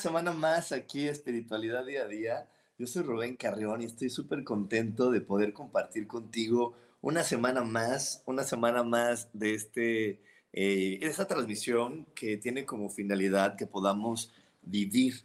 Semana más aquí Espiritualidad Día a Día. Yo soy Rubén Carrión y estoy súper contento de poder compartir contigo una semana más, una semana más de este, eh, esta transmisión que tiene como finalidad que podamos vivir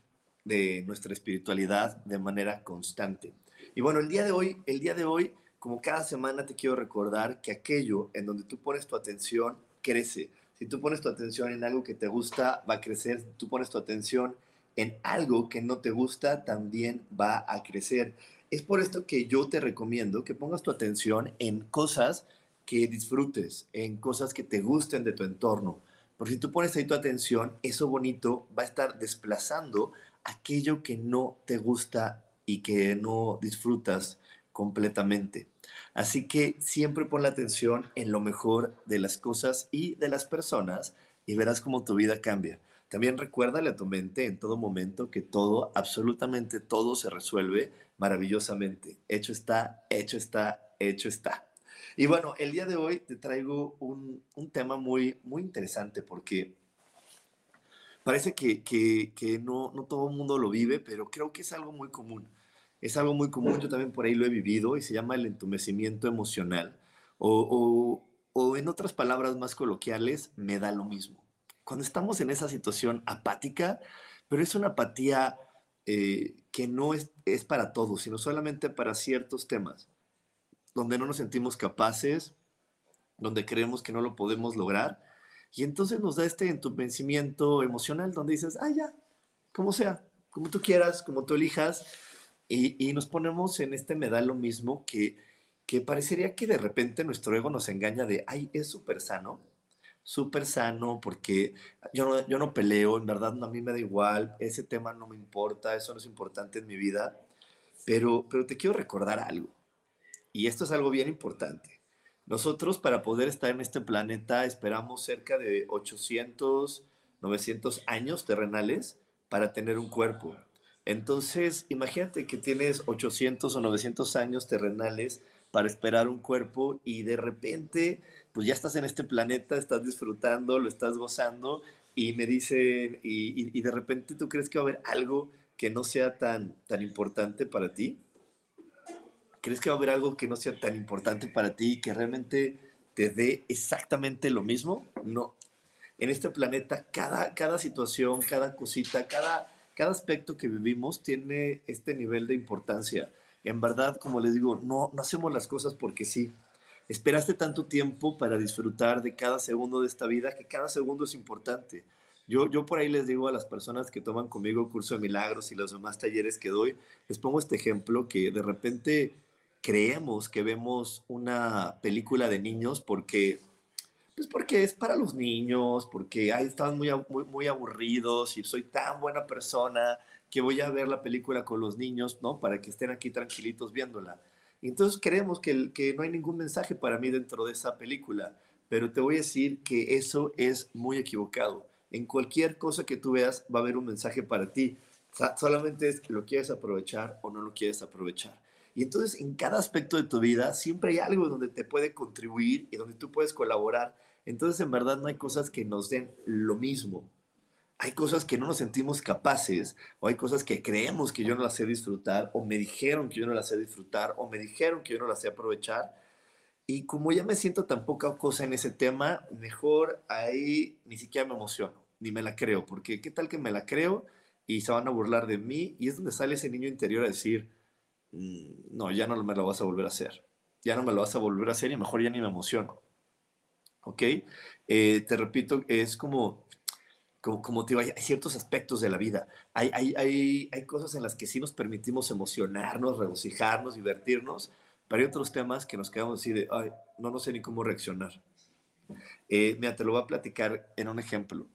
de nuestra espiritualidad de manera constante. Y bueno, el día de hoy, el día de hoy, como cada semana te quiero recordar que aquello en donde tú pones tu atención crece si tú pones tu atención en algo que te gusta, va a crecer. Si tú pones tu atención en algo que no te gusta, también va a crecer. Es por esto que yo te recomiendo que pongas tu atención en cosas que disfrutes, en cosas que te gusten de tu entorno. Porque si tú pones ahí tu atención, eso bonito va a estar desplazando aquello que no te gusta y que no disfrutas completamente. Así que siempre pon la atención en lo mejor de las cosas y de las personas y verás cómo tu vida cambia. También recuérdale a tu mente en todo momento que todo, absolutamente todo se resuelve maravillosamente. Hecho está, hecho está, hecho está. Y bueno, el día de hoy te traigo un, tema muy, muy interesante porque parece que, que no, no todo el mundo lo vive, pero creo que es algo muy común es algo muy común, yo también por ahí lo he vivido y se llama el entumecimiento emocional o, en otras palabras más coloquiales, me da lo mismo. Cuando estamos en esa situación apática, pero es una apatía eh, que no es, es para todos, sino solamente para ciertos temas, donde no nos sentimos capaces, donde creemos que no lo podemos lograr, y entonces nos da este entumecimiento emocional donde dices, ah, ya, como sea, como tú quieras, como tú elijas, y, nos ponemos en este me da lo mismo que, que parecería que de repente nuestro ego nos engaña de, ay, es súper sano, súper sano, porque yo no, yo no peleo, en verdad a mí me da igual, ese tema no me importa, eso no es importante en mi vida, pero, pero te quiero recordar algo, y esto es algo bien importante. Nosotros para poder estar en este planeta esperamos cerca de 800, 900 años terrenales para tener un cuerpo. Entonces, imagínate que tienes 800 o 900 años terrenales para esperar un cuerpo y de repente, pues ya estás en este planeta, estás disfrutando, lo estás gozando y me dicen, y, de repente tú crees que va a haber algo que no sea tan, tan importante para ti. ¿Crees que va a haber algo que no sea tan importante para ti y que realmente te dé exactamente lo mismo? No. En este planeta, cada, cada situación, cada cosita, cada cada aspecto que vivimos tiene este nivel de importancia. En verdad, como les digo, no, no hacemos las cosas porque sí. Esperaste tanto tiempo para disfrutar de cada segundo de esta vida que cada segundo es importante. Yo, yo por ahí les digo a las personas que toman conmigo curso de milagros y los demás talleres que doy, les pongo este ejemplo que de repente creemos que vemos una película de niños porque pues porque es para los niños, porque ahí están muy, muy, muy, aburridos y soy tan buena persona que voy a ver la película con los niños, ¿no? Para que estén aquí tranquilitos viéndola. Entonces creemos que, que no hay ningún mensaje para mí dentro de esa película, pero te voy a decir que eso es muy equivocado. En cualquier cosa que tú veas va a haber un mensaje para ti. solamente es que lo quieres aprovechar o no lo quieres aprovechar. Y entonces en cada aspecto de tu vida siempre hay algo donde te puede contribuir y donde tú puedes colaborar. Entonces en verdad no hay cosas que nos den lo mismo. Hay cosas que no nos sentimos capaces o hay cosas que creemos que yo no las sé disfrutar o me dijeron que yo no las sé disfrutar o me dijeron que yo no las sé aprovechar. Y como ya me siento tan poca cosa en ese tema, mejor ahí ni siquiera me emociono, ni me la creo, porque qué tal que me la creo y se van a burlar de mí y es donde sale ese niño interior a decir, mm, no, ya no me lo vas a volver a hacer. Ya no me lo vas a volver a hacer y mejor ya ni me emociono. ¿Ok? Eh, te repito, es como, como, como te digo, hay ciertos aspectos de la vida. Hay, hay, hay, hay cosas en las que sí nos permitimos emocionarnos, regocijarnos, divertirnos, pero hay otros temas que nos quedamos así de, ay, no, no sé ni cómo reaccionar. Eh, mira, te lo voy a platicar en un ejemplo.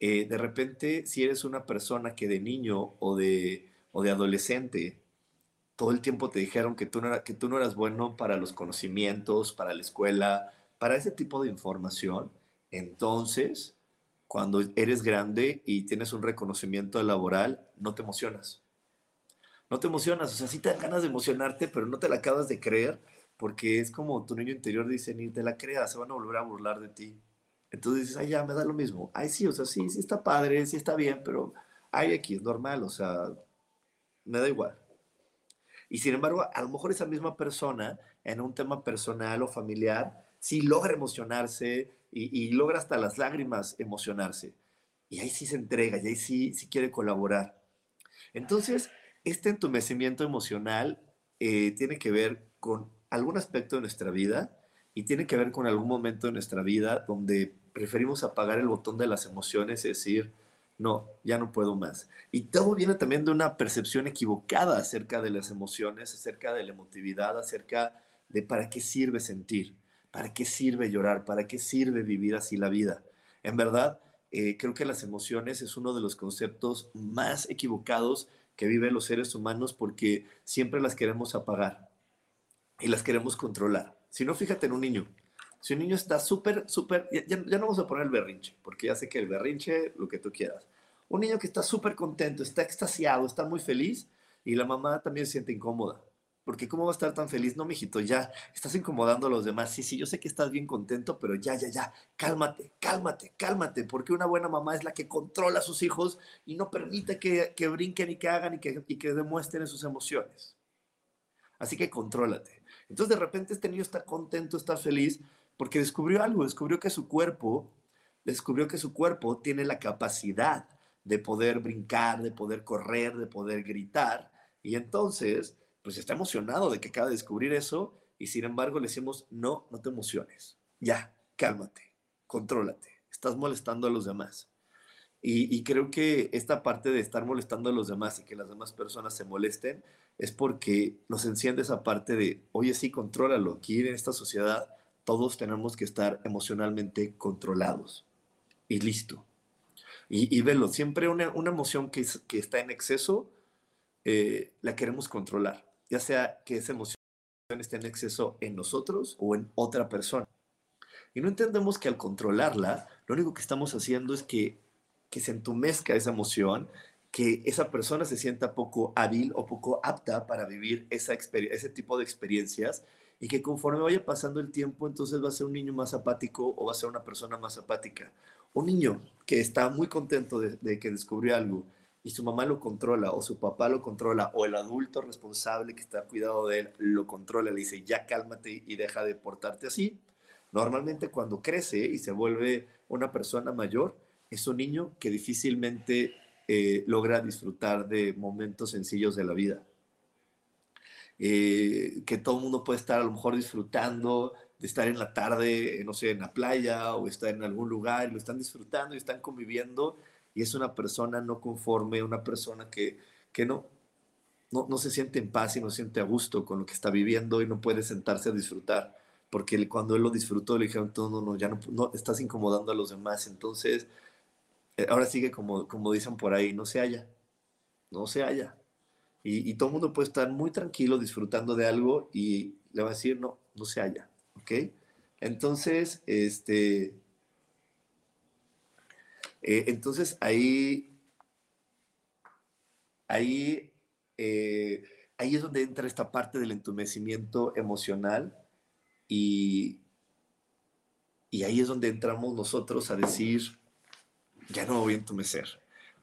Eh, de repente, si eres una persona que de niño o de, o de adolescente, todo el tiempo te dijeron que tú, no que tú no eras bueno para los conocimientos, para la escuela, para ese tipo de información, entonces, cuando eres grande y tienes un reconocimiento laboral, no te emocionas. No te emocionas, o sea, sí te dan ganas de emocionarte, pero no te la acabas de creer porque es como tu niño interior dice, ni te la creas, se van a volver a burlar de ti. Entonces dices, ay, ya, me da lo mismo. Ay, sí, o sea, sí, sí está padre, sí está bien, pero ay, aquí es normal, o sea, me da igual. Y sin embargo, a lo mejor esa misma persona, en un tema personal o familiar, sí logra emocionarse y, logra hasta las lágrimas emocionarse. Y ahí sí se entrega, y ahí sí, sí quiere colaborar. Entonces, este entumecimiento emocional eh, tiene que ver con algún aspecto de nuestra vida y tiene que ver con algún momento de nuestra vida donde preferimos apagar el botón de las emociones y decir, no, ya no puedo más. Y todo viene también de una percepción equivocada acerca de las emociones, acerca de la emotividad, acerca de para qué sirve sentir, para qué sirve llorar, para qué sirve vivir así la vida. En verdad, eh, creo que las emociones es uno de los conceptos más equivocados que viven los seres humanos porque siempre las queremos apagar y las queremos controlar. Si no, fíjate en un niño. Si un niño está súper, súper, ya, no vamos a poner el berrinche, porque ya sé que el berrinche, lo que tú quieras. Un niño que está súper contento, está extasiado, está muy feliz y la mamá también se siente incómoda. Porque ¿cómo va a estar tan feliz? No, mijito, ya estás incomodando a los demás. Sí, sí, yo sé que estás bien contento, pero ya, ya, ya, cálmate, cálmate, cálmate, porque una buena mamá es la que controla a sus hijos y no permite que, que brinquen y que hagan y que, y que demuestren sus emociones. Así que contrólate. Entonces de repente este niño está contento, está feliz, porque descubrió algo, descubrió que su cuerpo, descubrió que su cuerpo tiene la capacidad de poder brincar, de poder correr, de poder gritar, y entonces, pues está emocionado de que acaba de descubrir eso, y sin embargo le decimos, no, no te emociones, ya, cálmate, contrólate, estás molestando a los demás. Y, creo que esta parte de estar molestando a los demás y que las demás personas se molesten es porque nos enciende esa parte de, oye, sí, contrólalo. Aquí en esta sociedad todos tenemos que estar emocionalmente controlados y listo. Y, velo, siempre una, una emoción que, que, está en exceso, eh, la queremos controlar, ya sea que esa emoción esté en exceso en nosotros o en otra persona. Y no entendemos que al controlarla, lo único que estamos haciendo es que, que se entumezca esa emoción que esa persona se sienta poco hábil o poco apta para vivir esa ese tipo de experiencias y que conforme vaya pasando el tiempo, entonces va a ser un niño más apático o va a ser una persona más apática. Un niño que está muy contento de, que descubrió algo y su mamá lo controla o su papá lo controla o el adulto responsable que está cuidado de él lo controla, le dice ya cálmate y deja de portarte así. Normalmente cuando crece y se vuelve una persona mayor, es un niño que difícilmente eh, logra disfrutar de momentos sencillos de la vida. Eh, que todo el mundo puede estar a lo mejor disfrutando de estar en la tarde, no sé, en la playa o estar en algún lugar y lo están disfrutando y están conviviendo y es una persona no conforme, una persona que, que no, no, no se siente en paz y no siente a gusto con lo que está viviendo y no puede sentarse a disfrutar porque cuando él lo disfrutó le dijeron, no, no, ya no, no, estás incomodando a los demás, entonces eh, ahora sigue como, como dicen por ahí, no se halla, no se halla. Y, todo el mundo puede estar muy tranquilo disfrutando de algo y le va a decir, no, no se halla, ¿ok? Entonces, este, eh, entonces ahí, ahí, eh, ahí es donde entra esta parte del entumecimiento emocional y, y ahí es donde entramos nosotros a decir, ya no me voy a entumecer.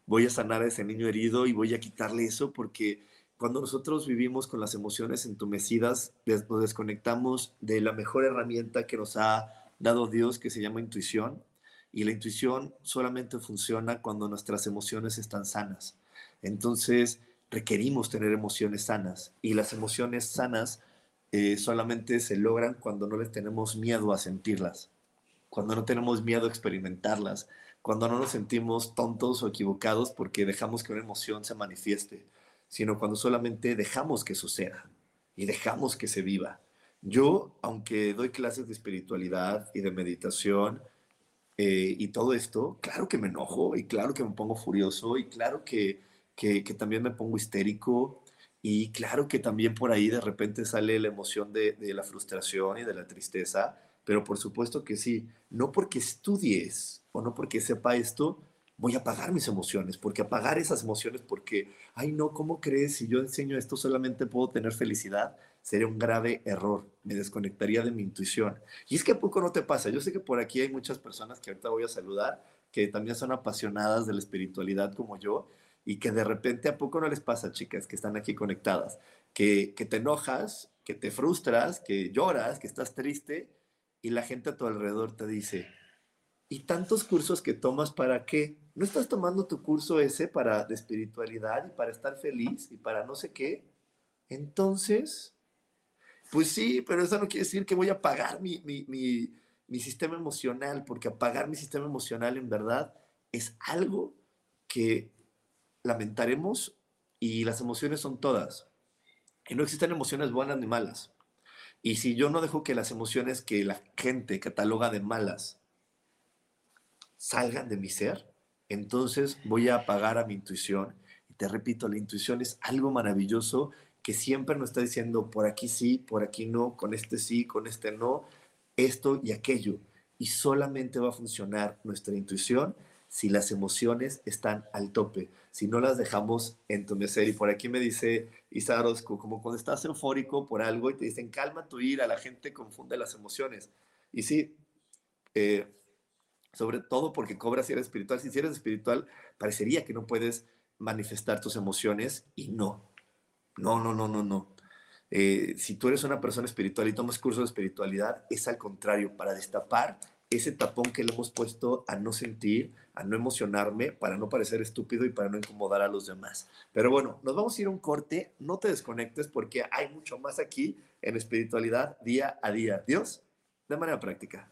Voy a sanar a ese niño herido y voy a quitarle eso porque cuando nosotros vivimos con las emociones entumecidas, nos desconectamos de la mejor herramienta que nos ha dado Dios, que se llama intuición. Y la intuición solamente funciona cuando nuestras emociones están sanas. Entonces, requerimos tener emociones sanas y las emociones sanas eh, solamente se logran cuando no les tenemos miedo a sentirlas, cuando no tenemos miedo a experimentarlas, cuando no nos sentimos tontos o equivocados porque dejamos que una emoción se manifieste, sino cuando solamente dejamos que suceda y dejamos que se viva. Yo, aunque doy clases de espiritualidad y de meditación eh, y todo esto, claro que me enojo y claro que me pongo furioso y claro que, que, también me pongo histérico y claro que también por ahí de repente sale la emoción de, de la frustración y de la tristeza, pero por supuesto que sí, no porque estudies o no porque sepa esto, voy a apagar mis emociones, porque apagar esas emociones, porque, ay no, ¿cómo crees? Si yo enseño esto solamente puedo tener felicidad, sería un grave error, me desconectaría de mi intuición. Y es que a poco no te pasa, yo sé que por aquí hay muchas personas que ahorita voy a saludar, que también son apasionadas de la espiritualidad como yo, y que de repente a poco no les pasa, chicas, que están aquí conectadas, que, que te enojas, que te frustras, que lloras, que estás triste, y la gente a tu alrededor te dice, ¿y tantos cursos que tomas para qué? ¿No estás tomando tu curso ese para de espiritualidad y para estar feliz y para no sé qué? Entonces, pues sí, pero eso no quiere decir que voy a apagar mi, mi, mi, sistema emocional, porque apagar mi sistema emocional en verdad es algo que lamentaremos y las emociones son todas. Y no existen emociones buenas ni malas. Y si yo no dejo que las emociones que la gente cataloga de malas salgan de mi ser, entonces voy a apagar a mi intuición. Y te repito, la intuición es algo maravilloso que siempre nos está diciendo por aquí sí, por aquí no, con este sí, con este no, esto y aquello. Y solamente va a funcionar nuestra intuición si las emociones están al tope, si no las dejamos entumecer. Y por aquí me dice Isa como cuando estás eufórico por algo y te dicen, calma tu ira, la gente confunde las emociones. Y sí, eh, sobre todo porque cobras si eres espiritual. Si eres espiritual, parecería que no puedes manifestar tus emociones y no. No, no, no, no, no. Eh, si tú eres una persona espiritual y tomas cursos de espiritualidad, es al contrario, para destapar ese tapón que le hemos puesto a no sentir, a no emocionarme, para no parecer estúpido y para no incomodar a los demás. Pero bueno, nos vamos a ir un corte, no te desconectes porque hay mucho más aquí en espiritualidad día a día. Dios, de manera práctica.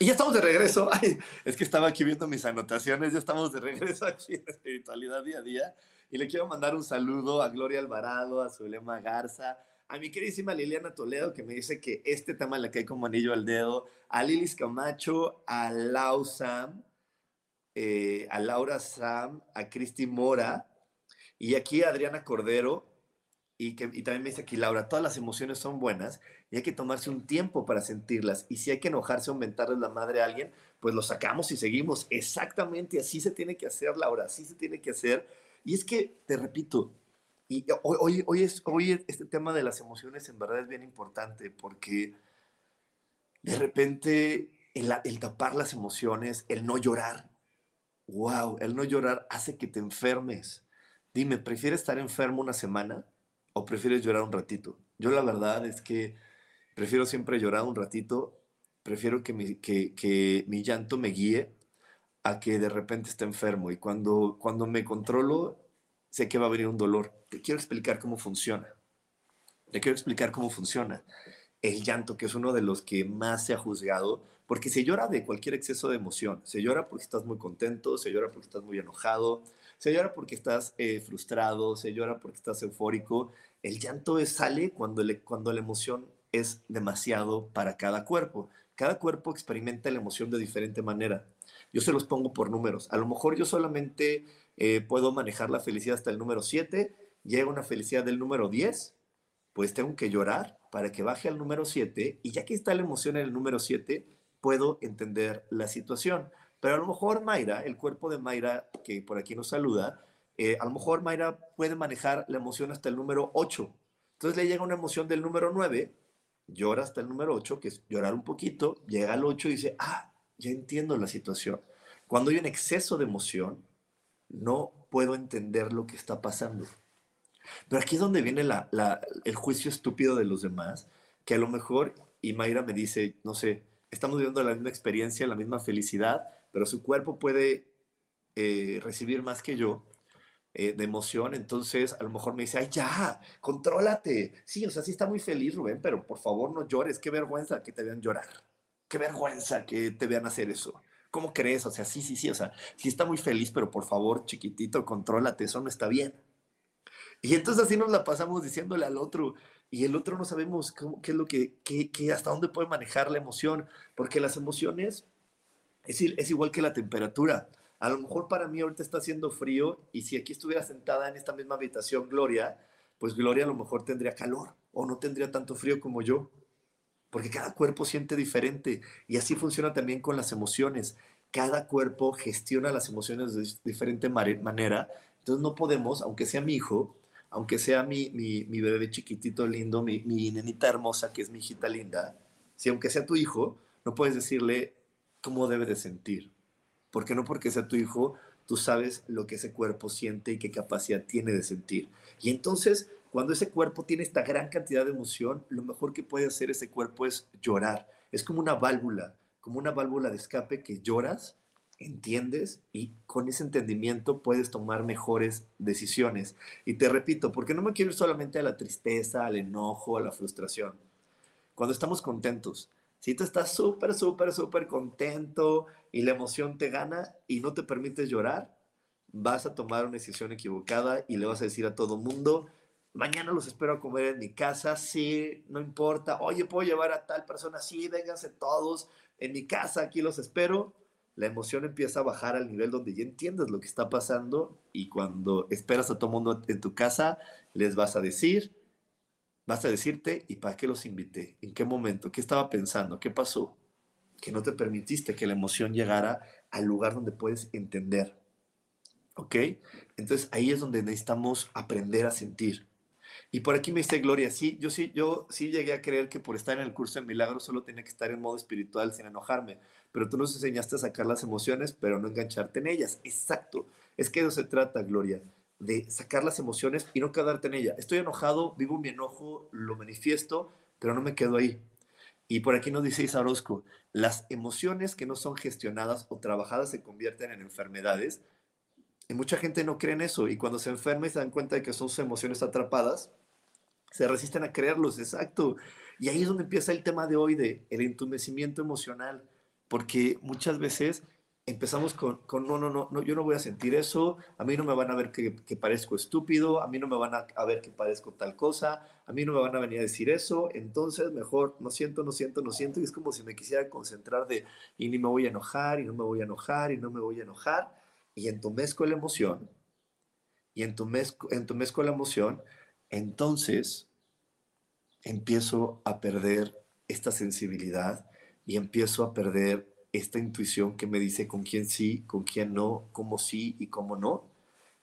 Y ya estamos de regreso. es que estaba aquí viendo mis anotaciones. Ya estamos de regreso aquí en Espiritualidad Día a Día. Y le quiero mandar un saludo a Gloria Alvarado, a Zulema Garza, a mi queridísima Liliana Toledo, que me dice que este tema le cae como anillo al dedo, a Lilis Camacho, a Lau Sam, eh, a Laura Sam, a Cristi Mora, y aquí a Adriana Cordero, y, que, y también me dice aquí Laura, todas las emociones son buenas y hay que tomarse un tiempo para sentirlas. Y si hay que enojarse aumentarles la madre a alguien, pues lo sacamos y seguimos. Exactamente, así se tiene que hacer, Laura, así se tiene que hacer. Y es que, te repito, y hoy, hoy, hoy, es, hoy este tema de las emociones en verdad es bien importante porque de repente el, el tapar las emociones, el no llorar, wow, el no llorar hace que te enfermes. Dime, ¿prefieres estar enfermo una semana o prefieres llorar un ratito? Yo la verdad es que prefiero siempre llorar un ratito, prefiero que mi, que, que mi llanto me guíe a que de repente esté enfermo. Y cuando, cuando me controlo, sé que va a venir un dolor. Te quiero explicar cómo funciona. Te quiero explicar cómo funciona. El llanto, que es uno de los que más se ha juzgado, porque se llora de cualquier exceso de emoción. Se llora porque estás muy contento, se llora porque estás muy enojado, se llora porque estás eh, frustrado, se llora porque estás eufórico. El llanto sale cuando, le, cuando la emoción es demasiado para cada cuerpo. Cada cuerpo experimenta la emoción de diferente manera. Yo se los pongo por números. A lo mejor yo solamente eh, puedo manejar la felicidad hasta el número 7, llega una felicidad del número 10, pues tengo que llorar para que baje al número 7 y ya que está la emoción en el número 7, puedo entender la situación. Pero a lo mejor Mayra, el cuerpo de Mayra, que por aquí nos saluda, eh, a lo mejor Mayra puede manejar la emoción hasta el número 8. Entonces le llega una emoción del número 9, llora hasta el número 8, que es llorar un poquito, llega al 8 y dice, ah, ya entiendo la situación. Cuando hay un exceso de emoción, no puedo entender lo que está pasando. Pero aquí es donde viene el juicio estúpido de los demás, que a lo mejor, y Mayra me dice, no sé, estamos viviendo la misma experiencia, la misma felicidad, pero su cuerpo puede eh, recibir más que yo eh, de emoción, entonces a lo mejor me dice, ay, ya, contrólate. Sí, o sea, sí está muy feliz, Rubén, pero por favor no llores, qué vergüenza que te vean llorar, qué vergüenza que te vean hacer eso. ¿Cómo crees? O sea, sí, sí, sí, o sea, sí está muy feliz, pero por favor, chiquitito, contrólate, eso no está bien. Y entonces así nos la pasamos diciéndole al otro, y el otro no sabemos cómo, qué es lo que, qué, hasta dónde puede manejar la emoción, porque las emociones es, es igual que la temperatura. A lo mejor para mí ahorita está haciendo frío y si aquí estuviera sentada en esta misma habitación Gloria, pues Gloria a lo mejor tendría calor o no tendría tanto frío como yo, porque cada cuerpo siente diferente y así funciona también con las emociones. Cada cuerpo gestiona las emociones de diferente manera, entonces no podemos, aunque sea mi hijo, aunque sea mi, mi, bebé chiquitito lindo, mi, mi, nenita hermosa, que es mi hijita linda, si aunque sea tu hijo, no puedes decirle cómo debe de sentir. Porque no porque sea tu hijo, tú sabes lo que ese cuerpo siente y qué capacidad tiene de sentir. Y entonces, cuando ese cuerpo tiene esta gran cantidad de emoción, lo mejor que puede hacer ese cuerpo es llorar. Es como una válvula, como una válvula de escape que lloras entiendes y con ese entendimiento puedes tomar mejores decisiones. Y te repito, porque no me quiero ir solamente a la tristeza, al enojo, a la frustración. Cuando estamos contentos, si tú estás súper, súper, súper contento y la emoción te gana y no te permites llorar, vas a tomar una decisión equivocada y le vas a decir a todo mundo, mañana los espero a comer en mi casa, sí, no importa, oye, puedo llevar a tal persona, sí, vénganse todos en mi casa, aquí los espero la emoción empieza a bajar al nivel donde ya entiendes lo que está pasando y cuando esperas a todo mundo en tu casa, les vas a decir, vas a decirte, ¿y para qué los invité? ¿En qué momento? ¿Qué estaba pensando? ¿Qué pasó? Que no te permitiste que la emoción llegara al lugar donde puedes entender. ¿Ok? Entonces ahí es donde necesitamos aprender a sentir. Y por aquí me dice Gloria, sí, yo sí, yo sí llegué a creer que por estar en el curso de milagros solo tenía que estar en modo espiritual sin enojarme pero tú nos enseñaste a sacar las emociones, pero no engancharte en ellas. Exacto. Es que de eso se trata, Gloria, de sacar las emociones y no quedarte en ella. Estoy enojado, vivo mi enojo, lo manifiesto, pero no me quedo ahí. Y por aquí nos dice Isa Orozco, las emociones que no son gestionadas o trabajadas se convierten en enfermedades. Y mucha gente no cree en eso y cuando se enferma y se dan cuenta de que son sus emociones atrapadas, se resisten a creerlos, exacto. Y ahí es donde empieza el tema de hoy de el entumecimiento emocional porque muchas veces empezamos con, no, no, no, no, yo no voy a sentir eso, a mí no me van a ver que, parezco estúpido, a mí no me van a, ver que parezco tal cosa, a mí no me van a venir a decir eso, entonces mejor no siento, no siento, no siento, y es como si me quisiera concentrar de, y ni me voy a enojar, y no me voy a enojar, y no me voy a enojar, y entumezco la emoción, y entumezco, entumezco la emoción, entonces empiezo a perder esta sensibilidad y empiezo a perder esta intuición que me dice con quién sí, con quién no, cómo sí y cómo no.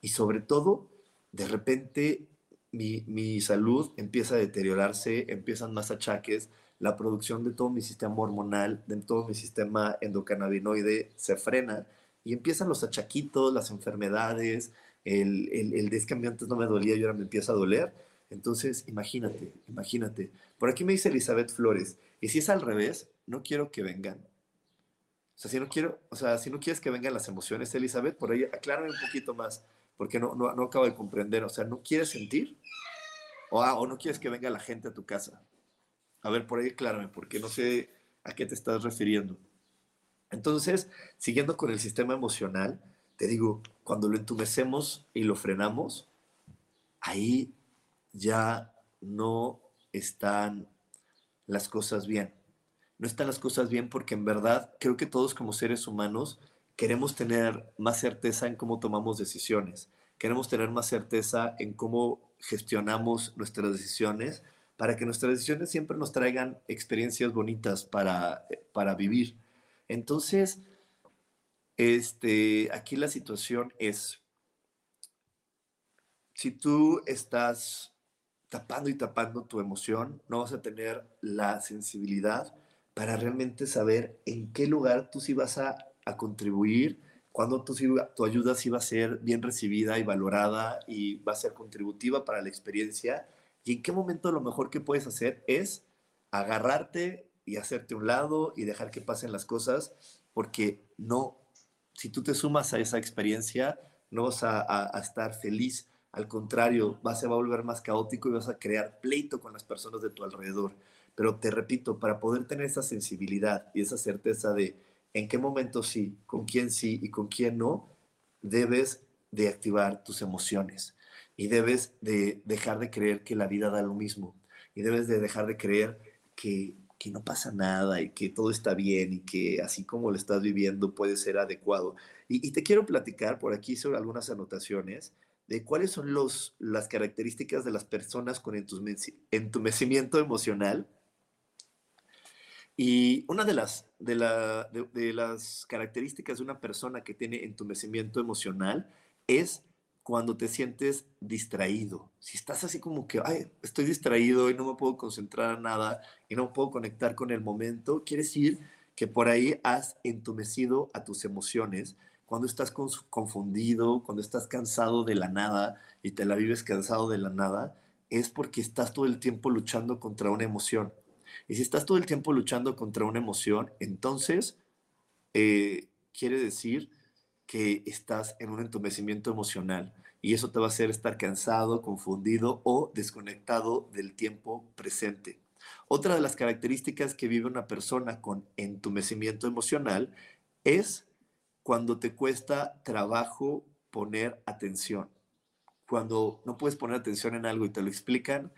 Y sobre todo, de repente mi, mi salud empieza a deteriorarse, empiezan más achaques, la producción de todo mi sistema hormonal, de todo mi sistema endocannabinoide se frena y empiezan los achaquitos, las enfermedades, el, el, el antes no me dolía y ahora me empieza a doler. Entonces, imagínate, imagínate. Por aquí me dice Elizabeth Flores, y si es al revés, no quiero que vengan. O sea, si no quiero, o sea, si no quieres que vengan las emociones, Elizabeth, por ahí aclárame un poquito más, porque no, no, no acabo de comprender. O sea, ¿no quieres sentir? O, ah, o no quieres que venga la gente a tu casa. A ver, por ahí aclárame, porque no sé a qué te estás refiriendo. Entonces, siguiendo con el sistema emocional, te digo, cuando lo entumecemos y lo frenamos, ahí ya no están las cosas bien. No están las cosas bien porque en verdad creo que todos como seres humanos queremos tener más certeza en cómo tomamos decisiones. Queremos tener más certeza en cómo gestionamos nuestras decisiones para que nuestras decisiones siempre nos traigan experiencias bonitas para, para vivir. Entonces, este, aquí la situación es, si tú estás tapando y tapando tu emoción, no vas a tener la sensibilidad para realmente saber en qué lugar tú sí vas a, a contribuir, cuándo tu, tu ayuda sí va a ser bien recibida y valorada y va a ser contributiva para la experiencia y en qué momento lo mejor que puedes hacer es agarrarte y hacerte un lado y dejar que pasen las cosas, porque no, si tú te sumas a esa experiencia, no vas a, estar feliz, al contrario, vas, a volver más caótico y vas a crear pleito con las personas de tu alrededor. Pero te repito, para poder tener esa sensibilidad y esa certeza de en qué momento sí, con quién sí y con quién no, debes de activar tus emociones y debes de dejar de creer que la vida da lo mismo y debes de dejar de creer que, que no pasa nada y que todo está bien y que así como lo estás viviendo puede ser adecuado. Y, te quiero platicar, por aquí sobre algunas anotaciones, de cuáles son los, las características de las personas con entumecimiento emocional. Y una de las, características de una persona que tiene entumecimiento emocional es cuando te sientes distraído. Si estás así como que, ay, estoy distraído y no me puedo concentrar en nada y no puedo conectar con el momento, quiere decir que por ahí has entumecido a tus emociones. Cuando estás confundido, cuando estás cansado de la nada y te la vives cansado de la nada, es porque estás todo el tiempo luchando contra una emoción. Y si estás todo el tiempo luchando contra una emoción, entonces eh, quiere decir que estás en un entumecimiento emocional y eso te va a hacer estar cansado, confundido o desconectado del tiempo presente. Otra de las características que vive una persona con entumecimiento emocional es cuando te cuesta trabajo poner atención. Cuando no puedes poner atención en algo y te lo explican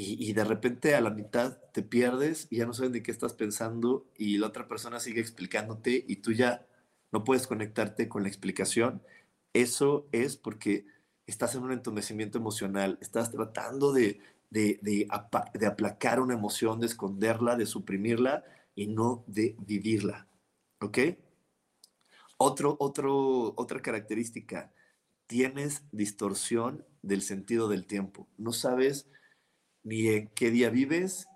y, y, de repente a la mitad te pierdes y ya no sabes de qué estás pensando y la otra persona sigue explicándote y tú ya no puedes conectarte con la explicación, eso es porque estás en un entumecimiento emocional, estás tratando de, de, aplacar una emoción, de esconderla, de suprimirla y no de vivirla. ¿Ok? Otro, otro, otra característica, tienes distorsión del sentido del tiempo. No sabes ni en qué día vives,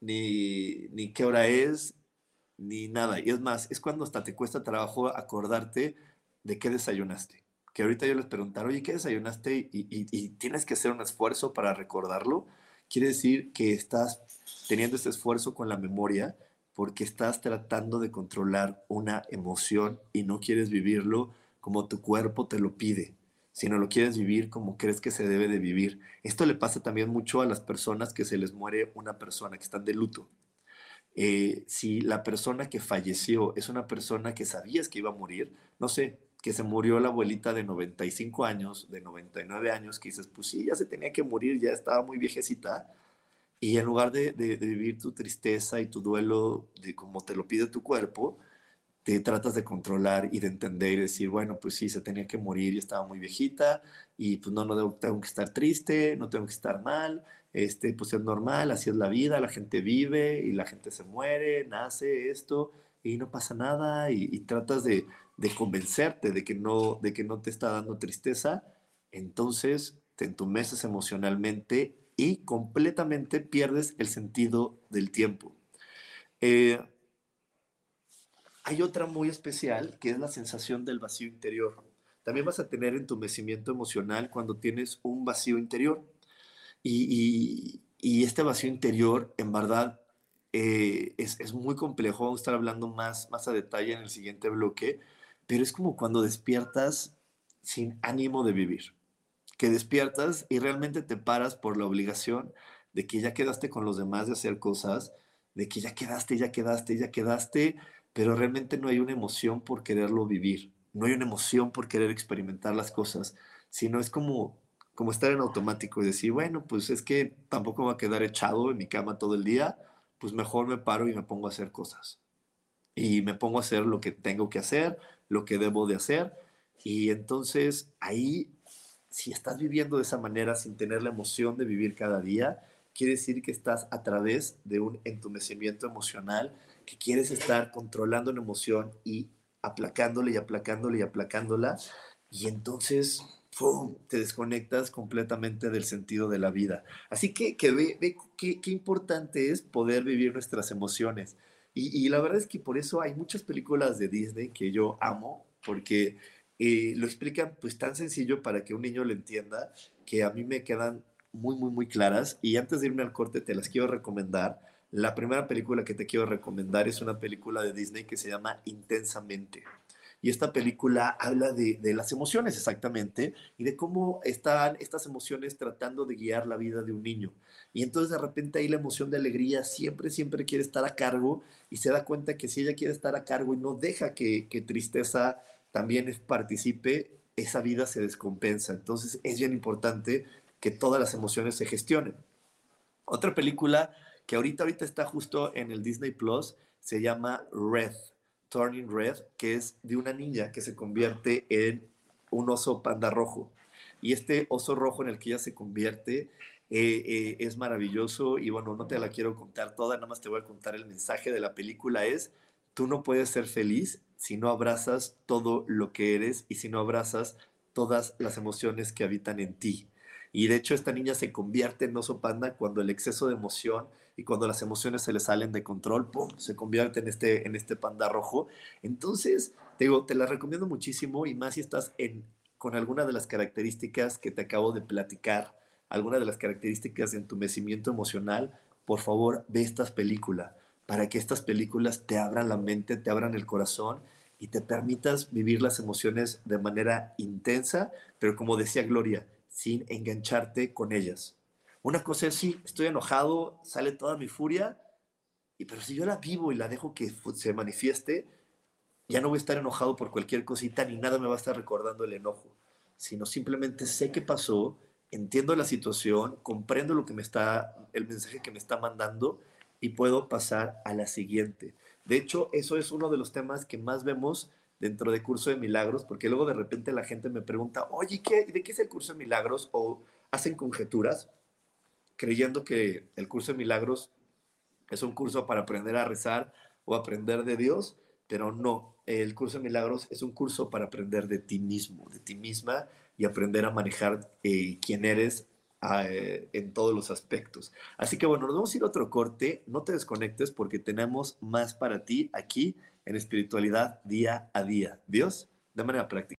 ni, ni qué hora es, ni nada. Y es más, es cuando hasta te cuesta trabajo acordarte de qué desayunaste. Que ahorita yo les preguntaron, oye, ¿qué desayunaste? Y, tienes que hacer un esfuerzo para recordarlo. Quiere decir que estás teniendo ese esfuerzo con la memoria porque estás tratando de controlar una emoción y no quieres vivirlo como tu cuerpo te lo pide, sino lo quieres vivir como crees que se debe de vivir. Esto le pasa también mucho a las personas que se les muere una persona, que están de luto. Eh, si la persona que falleció es una persona que sabías que iba a morir, no sé, que se murió la abuelita de 95 años, de 99 años, que dices, pues sí, ya se tenía que morir, ya estaba muy viejecita, y en lugar de, vivir tu tristeza y tu duelo de como te lo pide tu cuerpo, te tratas de controlar y de entender y decir, bueno, pues sí, se tenía que morir y estaba muy viejita y pues no, no tengo que estar triste, no tengo que estar mal, este, pues es normal, así es la vida, la gente vive y la gente se muere, nace esto y no pasa nada y, tratas de, de, convencerte de que, no, de que no te está dando tristeza, entonces te entumeces emocionalmente y completamente pierdes el sentido del tiempo. Eh, hay otra muy especial que es la sensación del vacío interior. También vas a tener entumecimiento emocional cuando tienes un vacío interior. Y, este vacío interior, en verdad, eh, es, muy complejo. Vamos a estar hablando más, más a detalle en el siguiente bloque, pero es como cuando despiertas sin ánimo de vivir, que despiertas y realmente te paras por la obligación de que ya quedaste con los demás de hacer cosas, de que ya quedaste, ya quedaste, ya quedaste, pero realmente no hay una emoción por quererlo vivir, no hay una emoción por querer experimentar las cosas, sino es como, como estar en automático y decir, bueno, pues es que tampoco va a quedar echado en mi cama todo el día, pues mejor me paro y me pongo a hacer cosas. Y me pongo a hacer lo que tengo que hacer, lo que debo de hacer. Y entonces ahí, si estás viviendo de esa manera sin tener la emoción de vivir cada día, quiere decir que estás a través de un entumecimiento emocional que quieres estar controlando una emoción y aplacándole y aplacándole y aplacándola, y entonces ¡pum! te desconectas completamente del sentido de la vida. Así que, que ve, ve qué, qué, importante es poder vivir nuestras emociones. Y, y, la verdad es que por eso hay muchas películas de Disney que yo amo, porque eh, lo explican pues tan sencillo para que un niño lo entienda, que a mí me quedan muy, muy, muy claras. Y antes de irme al corte, te las quiero recomendar la primera película que te quiero recomendar es una película de Disney que se llama Intensamente. Y esta película habla de, las emociones exactamente y de cómo están estas emociones tratando de guiar la vida de un niño. Y entonces de repente ahí la emoción de alegría siempre, siempre quiere estar a cargo y se da cuenta que si ella quiere estar a cargo y no deja que, que tristeza también participe, esa vida se descompensa. Entonces es bien importante que todas las emociones se gestionen. Otra película que ahorita, ahorita está justo en el Disney Plus, se llama Red, Turning Red, que es de una niña que se convierte en un oso panda rojo. Y este oso rojo en el que ella se convierte eh, eh, es maravilloso y bueno, no te la quiero contar toda, nada más te voy a contar el mensaje de la película es, tú no puedes ser feliz si no abrazas todo lo que eres y si no abrazas todas las emociones que habitan en ti. Y de hecho esta niña se convierte en oso panda cuando el exceso de emoción y cuando las emociones se le salen de control, ¡pum!, se convierte en este, en este panda rojo. Entonces, te digo, te la recomiendo muchísimo y más si estás en, con alguna de las características que te acabo de platicar, alguna de las características de entumecimiento emocional, por favor, ve estas películas para que estas películas te abran la mente, te abran el corazón y te permitas vivir las emociones de manera intensa, pero como decía Gloria, sin engancharte con ellas. Una cosa es, sí, estoy enojado, sale toda mi furia, y, pero si yo la vivo y la dejo que se manifieste, ya no voy a estar enojado por cualquier cosita ni nada me va a estar recordando el enojo, sino simplemente sé qué pasó, entiendo la situación, comprendo lo que me está, el mensaje que me está mandando y puedo pasar a la siguiente. De hecho, eso es uno de los temas que más vemos dentro de Curso de Milagros, porque luego de repente la gente me pregunta, oye, ¿qué, ¿de qué es el Curso de Milagros? O hacen conjeturas creyendo que el curso de milagros es un curso para aprender a rezar o aprender de Dios, pero no, el curso de milagros es un curso para aprender de ti mismo, de ti misma y aprender a manejar eh, quién eres eh, en todos los aspectos. Así que bueno, nos vamos a ir a otro corte, no te desconectes porque tenemos más para ti aquí en espiritualidad día a día. Dios, de manera práctica.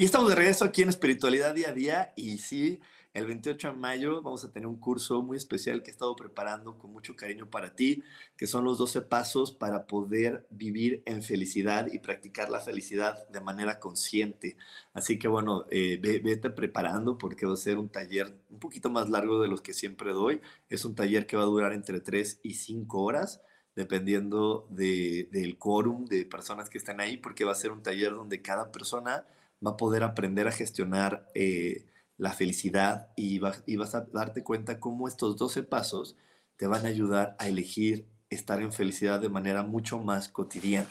Y estamos de regreso aquí en Espiritualidad Día a Día y sí, el 28 de mayo vamos a tener un curso muy especial que he estado preparando con mucho cariño para ti, que son los 12 pasos para poder vivir en felicidad y practicar la felicidad de manera consciente. Así que bueno, eh, vete preparando porque va a ser un taller un poquito más largo de los que siempre doy. Es un taller que va a durar entre 3 y 5 horas dependiendo del quórum de personas que están ahí, porque va a ser un taller donde cada persona va a poder aprender a gestionar eh, la felicidad y, y vas a darte cuenta cómo estos 12 pasos te van a ayudar a elegir estar en felicidad de manera mucho más cotidiana.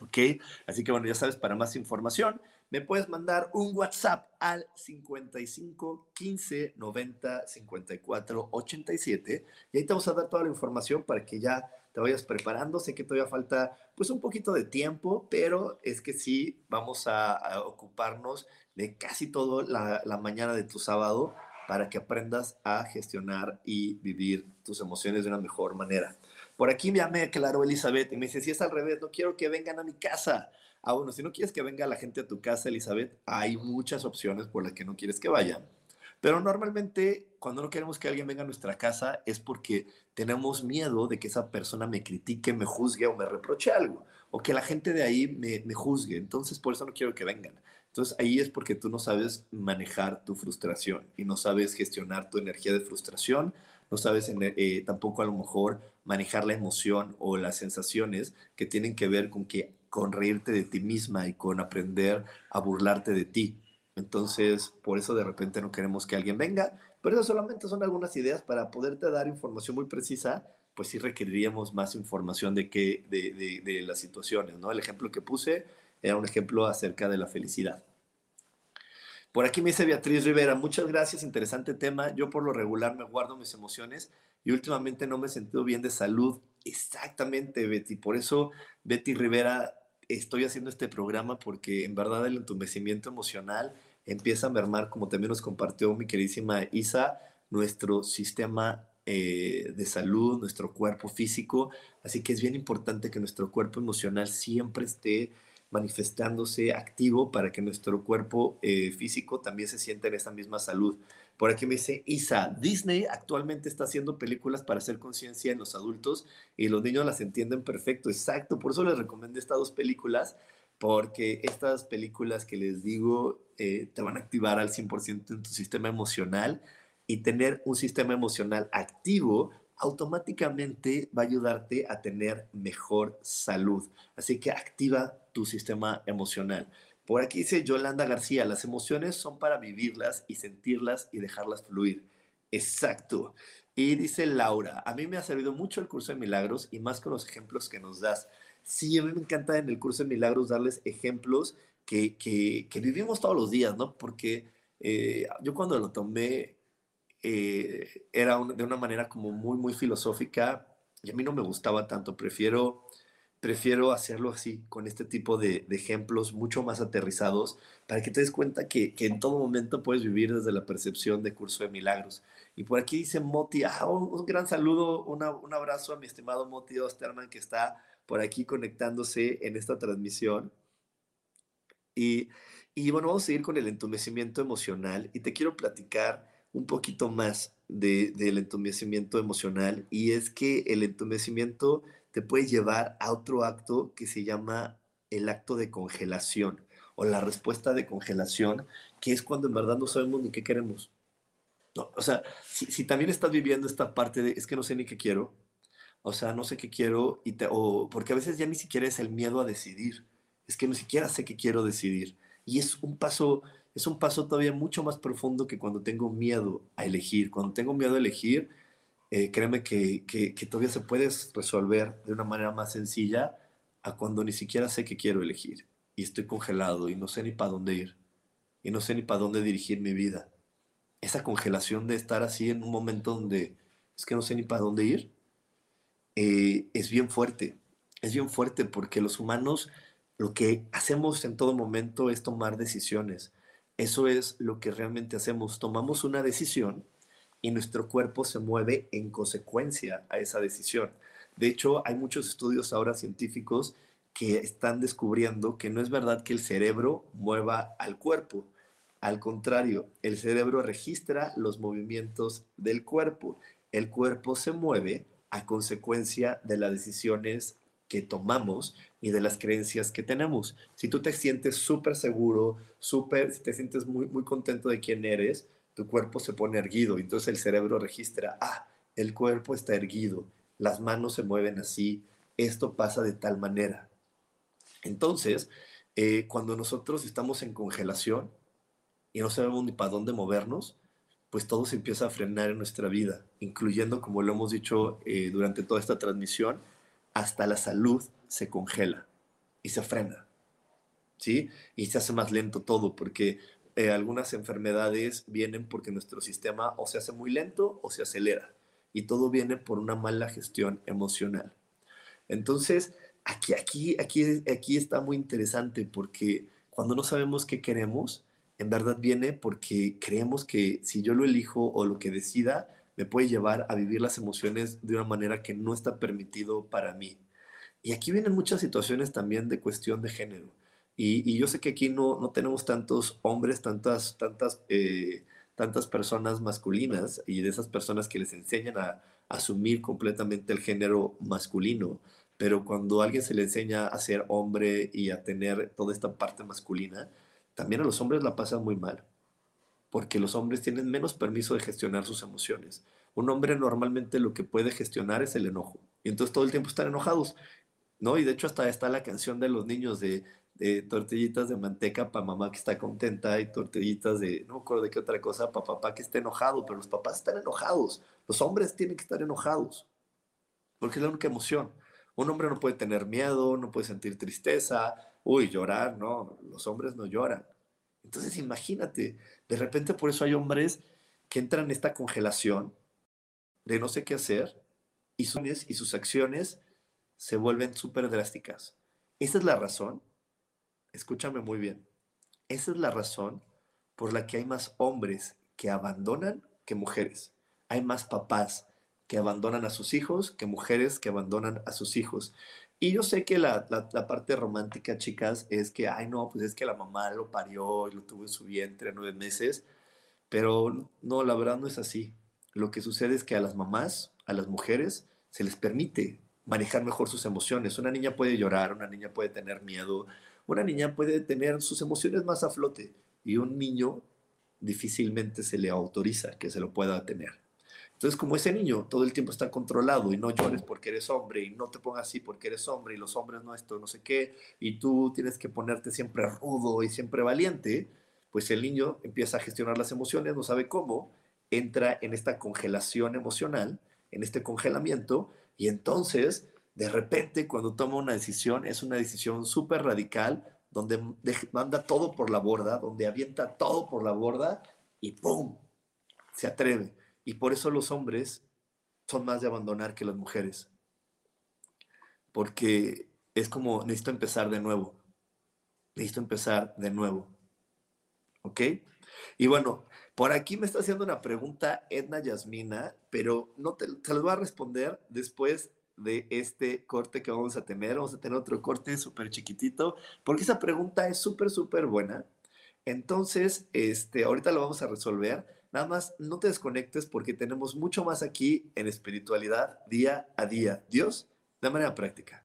¿Ok? Así que bueno, ya sabes, para más información, me puedes mandar un WhatsApp al 55 15 90 54 87 y ahí te vamos a dar toda la información para que ya te vayas preparando. Sé que todavía falta pues un poquito de tiempo, pero es que sí, vamos a, ocuparnos de casi todo la, la mañana de tu sábado para que aprendas a gestionar y vivir tus emociones de una mejor manera. Por aquí me llamé, claro, Elizabeth, y me dice, si es al revés, no quiero que vengan a mi casa. Ah, bueno, si no quieres que venga la gente a tu casa, Elizabeth, hay muchas opciones por las que no quieres que vayan. Pero normalmente cuando no queremos que alguien venga a nuestra casa es porque tenemos miedo de que esa persona me critique, me juzgue o me reproche algo, o que la gente de ahí me, juzgue. Entonces por eso no quiero que vengan. Entonces ahí es porque tú no sabes manejar tu frustración y no sabes gestionar tu energía de frustración, no sabes eh, tampoco a lo mejor manejar la emoción o las sensaciones que tienen que ver con que con reírte de ti misma y con aprender a burlarte de ti. Entonces, por eso de repente no queremos que alguien venga, pero eso solamente son algunas ideas para poderte dar información muy precisa, pues sí requeriríamos más información de, que, de, de, las situaciones, ¿no? El ejemplo que puse era un ejemplo acerca de la felicidad. Por aquí me dice Beatriz Rivera, muchas gracias, interesante tema. Yo por lo regular me guardo mis emociones y últimamente no me he sentido bien de salud. Exactamente, Betty. Por eso, Betty Rivera, estoy haciendo este programa porque en verdad el entumecimiento emocional empieza a mermar, como también nos compartió mi queridísima Isa, nuestro sistema eh, de salud, nuestro cuerpo físico. Así que es bien importante que nuestro cuerpo emocional siempre esté manifestándose activo para que nuestro cuerpo eh, físico también se sienta en esa misma salud. Por aquí me dice Isa, Disney actualmente está haciendo películas para hacer conciencia en los adultos y los niños las entienden perfecto, exacto, por eso les recomendé estas dos películas, porque estas películas que les digo eh, te van a activar al 100% en tu sistema emocional y tener un sistema emocional activo automáticamente va a ayudarte a tener mejor salud. Así que activa tu sistema emocional. Por aquí dice Yolanda García, las emociones son para vivirlas y sentirlas y dejarlas fluir. Exacto. Y dice Laura, a mí me ha servido mucho el curso de milagros y más con los ejemplos que nos das. Sí, a mí me encanta en el curso de milagros darles ejemplos que, que, vivimos todos los días, ¿no? Porque eh, yo cuando lo tomé eh, era de una manera como muy, muy filosófica y a mí no me gustaba tanto. Prefiero, prefiero hacerlo así, con este tipo de, ejemplos mucho más aterrizados, para que te des cuenta que, en todo momento puedes vivir desde la percepción de curso de milagros. Y por aquí dice Moti, ah, un, gran saludo, un abrazo a mi estimado Moti Osterman que está por aquí conectándose en esta transmisión. Y, y bueno, vamos a seguir con el entumecimiento emocional y te quiero platicar un poquito más de, del entumecimiento emocional y es que el entumecimiento te puede llevar a otro acto que se llama el acto de congelación o la respuesta de congelación, que es cuando en verdad no sabemos ni qué queremos. O sea, si, también estás viviendo esta parte de es que no sé ni qué quiero, o sea, no sé qué quiero, y te, o, porque a veces ya ni siquiera es el miedo a decidir, es que ni siquiera sé qué quiero decidir. Y es un paso es un paso todavía mucho más profundo que cuando tengo miedo a elegir. Cuando tengo miedo a elegir, eh, créeme que, que, todavía se puede resolver de una manera más sencilla a cuando ni siquiera sé qué quiero elegir y estoy congelado y no sé ni para dónde ir y no sé ni para dónde dirigir mi vida. Esa congelación de estar así en un momento donde es que no sé ni para dónde ir, eh, es bien fuerte. Es bien fuerte porque los humanos lo que hacemos en todo momento es tomar decisiones eso es lo que realmente hacemos. Tomamos una decisión y nuestro cuerpo se mueve en consecuencia a esa decisión. De hecho, hay muchos estudios ahora científicos que están descubriendo que no es verdad que el cerebro mueva al cuerpo. Al contrario, el cerebro registra los movimientos del cuerpo. El cuerpo se mueve a consecuencia de las decisiones que tomamos y de las creencias que tenemos. Si tú te sientes súper seguro, súper, si te sientes muy, muy contento de quién eres, tu cuerpo se pone erguido. Entonces el cerebro registra, ah, el cuerpo está erguido, las manos se mueven así, esto pasa de tal manera. Entonces, eh, cuando nosotros estamos en congelación y no sabemos ni para dónde movernos, pues todo se empieza a frenar en nuestra vida, incluyendo, como lo hemos dicho eh, durante toda esta transmisión, hasta la salud se congela y se frena, ¿sí? Y se hace más lento todo, porque eh, algunas enfermedades vienen porque nuestro sistema o se hace muy lento o se acelera, y todo viene por una mala gestión emocional. Entonces, aquí, aquí, aquí, aquí está muy interesante porque cuando no sabemos qué queremos, en verdad viene porque creemos que si yo lo elijo o lo que decida, me puede llevar a vivir las emociones de una manera que no está permitido para mí. Y aquí vienen muchas situaciones también de cuestión de género. Y, yo sé que aquí no, no tenemos tantos hombres, tantas, tantas, eh, tantas personas masculinas y de esas personas que les enseñan a, asumir completamente el género masculino. Pero cuando alguien se le enseña a ser hombre y a tener toda esta parte masculina, también a los hombres la pasan muy mal porque los hombres tienen menos permiso de gestionar sus emociones. Un hombre normalmente lo que puede gestionar es el enojo. Y entonces todo el tiempo están enojados. ¿no? Y de hecho hasta está la canción de los niños de, tortillitas de manteca para mamá que está contenta y tortillitas de, no me acuerdo de qué otra cosa, para papá que esté enojado, pero los papás están enojados. Los hombres tienen que estar enojados, porque es la única emoción. Un hombre no puede tener miedo, no puede sentir tristeza, uy, llorar, no, los hombres no lloran. Entonces imagínate, de repente por eso hay hombres que entran en esta congelación de no sé qué hacer y sus, y sus acciones se vuelven súper drásticas. Esa es la razón, escúchame muy bien, esa es la razón por la que hay más hombres que abandonan que mujeres. Hay más papás que abandonan a sus hijos que mujeres que abandonan a sus hijos. Y yo sé que la, parte romántica, chicas, es que, ay, no, pues es que la mamá lo parió y lo tuvo en su vientre nueve meses, pero no, la verdad no es así. Lo que sucede es que a las mamás, a las mujeres, se les permite manejar mejor sus emociones. Una niña puede llorar, una niña puede tener miedo, una niña puede tener sus emociones más a flote y un niño difícilmente se le autoriza que se lo pueda tener. Entonces, como ese niño todo el tiempo está controlado y no llores porque eres hombre y no te pongas así porque eres hombre y los hombres no esto, no sé qué, y tú tienes que ponerte siempre rudo y siempre valiente, pues el niño empieza a gestionar las emociones, no sabe cómo, entra en esta congelación emocional, en este congelamiento, y entonces, de repente, cuando toma una decisión, es una decisión súper radical, donde manda todo por la borda, donde avienta todo por la borda y ¡pum! Se atreve. Y por eso los hombres son más de abandonar que las mujeres. Porque es como, necesito empezar de nuevo. Necesito empezar de nuevo. ¿Ok? Y bueno, por aquí me está haciendo una pregunta Edna Yasmina, pero no te, te voy a responder después de este corte que vamos a tener. Vamos a tener otro corte súper chiquitito, porque esa pregunta es súper, súper buena. Entonces, este, ahorita lo vamos a resolver. Nada más no te desconectes porque tenemos mucho más aquí en espiritualidad día a día. Dios, de manera práctica.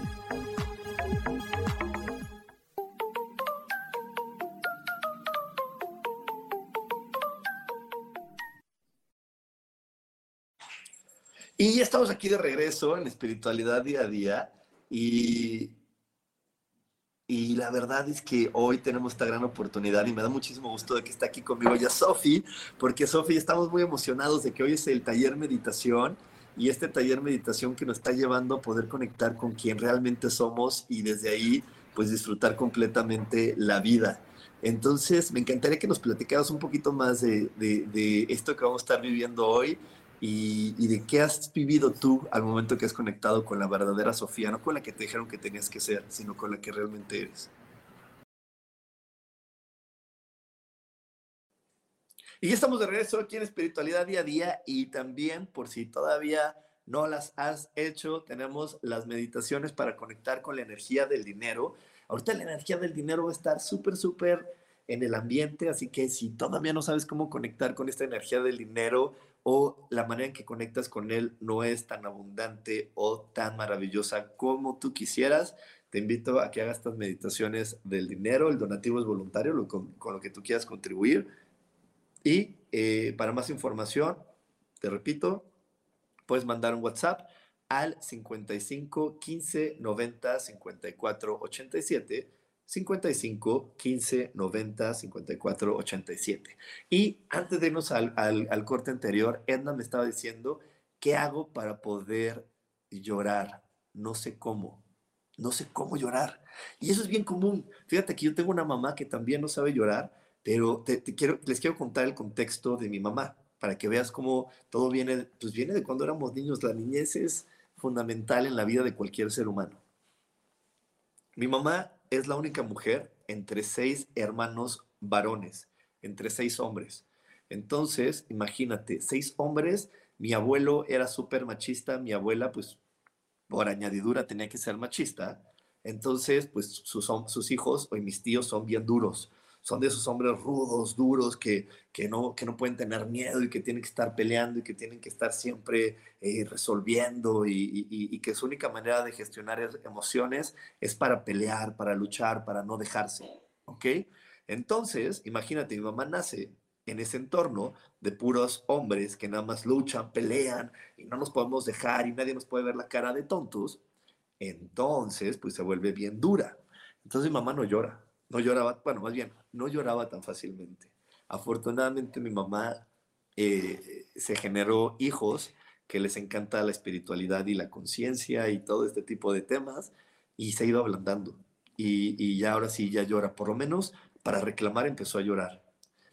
Y ya estamos aquí de regreso en espiritualidad día a día y, y la verdad es que hoy tenemos esta gran oportunidad y me da muchísimo gusto de que esté aquí conmigo ya Sofi, porque Sofi estamos muy emocionados de que hoy es el taller meditación y este taller meditación que nos está llevando a poder conectar con quien realmente somos y desde ahí pues disfrutar completamente la vida. Entonces, me encantaría que nos platicaras un poquito más de, de esto que vamos a estar viviendo hoy y, de qué has vivido tú al momento que has conectado con la verdadera Sofía, no con la que te dijeron que tenías que ser, sino con la que realmente eres. Y ya estamos de regreso aquí en Espiritualidad Día a Día y también por si todavía no las has hecho, tenemos las meditaciones para conectar con la energía del dinero. Ahorita la energía del dinero va a estar súper, súper en el ambiente, así que si todavía no sabes cómo conectar con esta energía del dinero, o la manera en que conectas con él no es tan abundante o tan maravillosa como tú quisieras, te invito a que hagas estas meditaciones del dinero. El donativo es voluntario, con, lo que tú quieras contribuir. Y eh, para más información, te repito, puedes mandar un WhatsApp al 55 15 90 54 87 55 15 90 54 87. Y antes de irnos al, al, corte anterior, Edna me estaba diciendo, ¿qué hago para poder llorar? No sé cómo. No sé cómo llorar. Y eso es bien común. Fíjate que yo tengo una mamá que también no sabe llorar, pero te, quiero, les quiero contar el contexto de mi mamá para que veas cómo todo viene, pues viene de cuando éramos niños. La niñez es fundamental en la vida de cualquier ser humano. Mi mamá es la única mujer entre seis hermanos varones, entre seis hombres. Entonces, imagínate, seis hombres, mi abuelo era súper machista, mi abuela, pues, por añadidura tenía que ser machista. Entonces, pues, sus, sus hijos o mis tíos son bien duros son de esos hombres rudos, duros, que, que, no, que no pueden tener miedo y que tienen que estar peleando y que tienen que estar siempre eh, resolviendo y, y, que su única manera de gestionar emociones es para pelear, para luchar, para no dejarse. ¿ok? Entonces, imagínate, mi mamá nace en ese entorno de puros hombres que nada más luchan, pelean y no nos podemos dejar y nadie nos puede ver la cara de tontos, entonces pues se vuelve bien dura. Entonces mi mamá no llora, no lloraba, bueno, más bien, no lloraba tan fácilmente. Afortunadamente mi mamá eh, se generó hijos que les encanta la espiritualidad y la conciencia y todo este tipo de temas y se ha ido ablandando. Y, y ya ahora sí, ya llora. Por lo menos para reclamar empezó a llorar.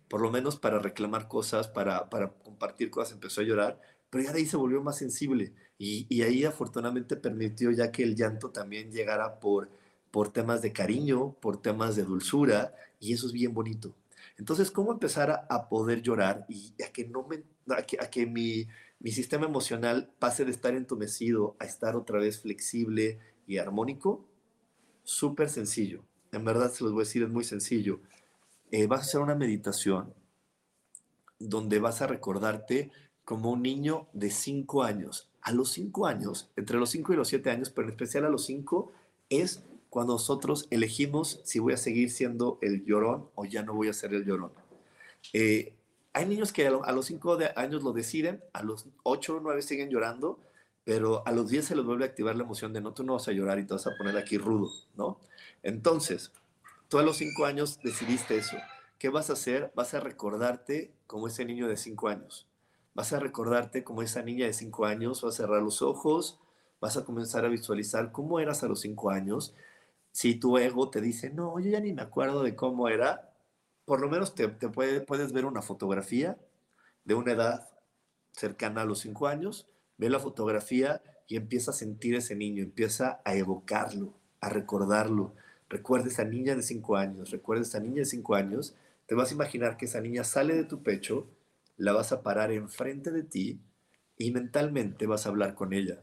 Por lo menos para reclamar cosas, para, para compartir cosas empezó a llorar. Pero ya de ahí se volvió más sensible. Y, y ahí afortunadamente permitió ya que el llanto también llegara por, por temas de cariño, por temas de dulzura. Y eso es bien bonito. Entonces, ¿cómo empezar a, poder llorar y a que, no me, a que, a que mi, mi sistema emocional pase de estar entumecido a estar otra vez flexible y armónico? Súper sencillo. En verdad se los voy a decir, es muy sencillo. Eh, vas a hacer una meditación donde vas a recordarte como un niño de 5 años. A los 5 años, entre los 5 y los 7 años, pero en especial a los 5, es cuando nosotros elegimos si voy a seguir siendo el llorón o ya no voy a ser el llorón. Eh, hay niños que a, los 5 años lo deciden, a los 8 o 9 siguen llorando, pero a los 10 se les vuelve a activar la emoción de no, tú no vas a llorar y te vas a poner aquí rudo, ¿no? Entonces, tú a los 5 años decidiste eso. ¿Qué vas a hacer? Vas a recordarte como ese niño de 5 años. Vas a recordarte como esa niña de 5 años, vas a cerrar los ojos, vas a comenzar a visualizar cómo eras a los 5 años. Si tu ego te dice, no, yo ya ni me acuerdo de cómo era, por lo menos te, te puede, puedes ver una fotografía de una edad cercana a los 5 años, ve la fotografía y empieza a sentir ese niño, empieza a evocarlo, a recordarlo. Recuerda esa niña de 5 años, recuerda esa niña de 5 años, te vas a imaginar que esa niña sale de tu pecho, la vas a parar enfrente de ti y mentalmente vas a hablar con ella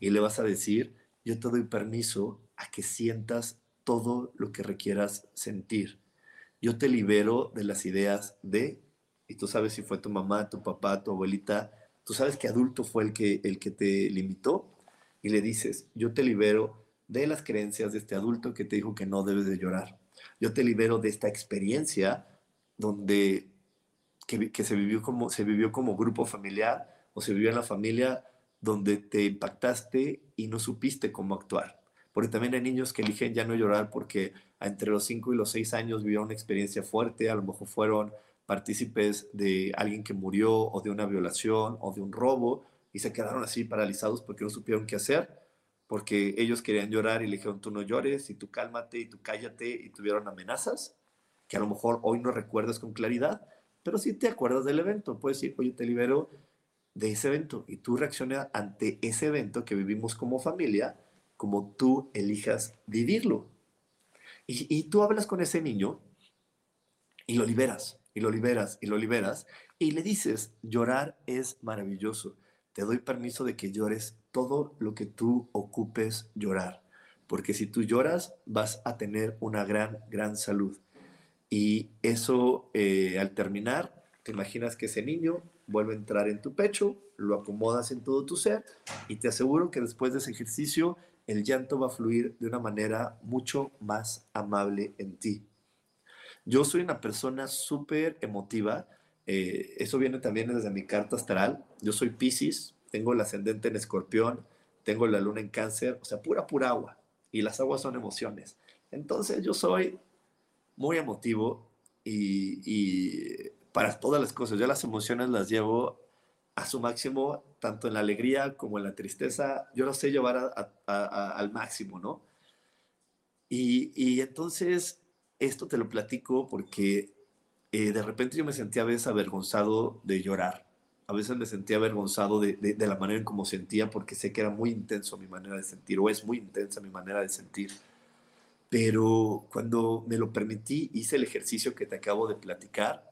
y le vas a decir, yo te doy permiso a que sientas todo lo que requieras sentir. Yo te libero de las ideas de, y tú sabes si fue tu mamá, tu papá, tu abuelita, tú sabes que adulto fue el que, el que te limitó y le dices, yo te libero de las creencias de este adulto que te dijo que no debes de llorar. Yo te libero de esta experiencia donde que, que, se, vivió como, se vivió como grupo familiar o se vivió en la familia donde te impactaste y no supiste cómo actuar. Porque también hay niños que eligen ya no llorar porque entre los 5 y los 6 años vivieron una experiencia fuerte, a lo mejor fueron partícipes de alguien que murió o de una violación o de un robo y se quedaron así paralizados porque no supieron qué hacer porque ellos querían llorar y le dijeron, tú no llores y tú cálmate y tú cállate y tuvieron amenazas que a lo mejor hoy no recuerdas con claridad, pero sí te acuerdas del evento. Puedes decir, oye, te libero de ese evento y tú reaccionas ante ese evento que vivimos como familia, como tú elijas vivirlo. Y, tú hablas con ese niño y lo liberas, y lo liberas, y lo liberas, y le dices, llorar es maravilloso. Te doy permiso de que llores todo lo que tú ocupes llorar, porque si tú lloras vas a tener una gran, gran salud. Y eso eh, al terminar, te imaginas que ese niño vuelve a entrar en tu pecho, lo acomodas en todo tu ser y te aseguro que después de ese ejercicio el llanto va a fluir de una manera mucho más amable en ti. Yo soy una persona súper emotiva, eh, eso viene también desde mi carta astral, yo soy Pisces, tengo el ascendente en escorpión, tengo la luna en cáncer, o sea, pura, pura agua. Y las aguas son emociones. Entonces yo soy muy emotivo y, y, para todas las cosas, yo las emociones las llevo a su máximo, tanto en la alegría como en la tristeza, yo las sé llevar al máximo, ¿no? Y, y, entonces esto te lo platico porque eh, de repente yo me sentía a veces avergonzado de llorar a veces me sentía avergonzado de, de, la manera en cómo sentía porque sé que era muy intenso mi manera de sentir o es muy intensa mi manera de sentir. Pero cuando me lo permití, hice el ejercicio que te acabo de platicar,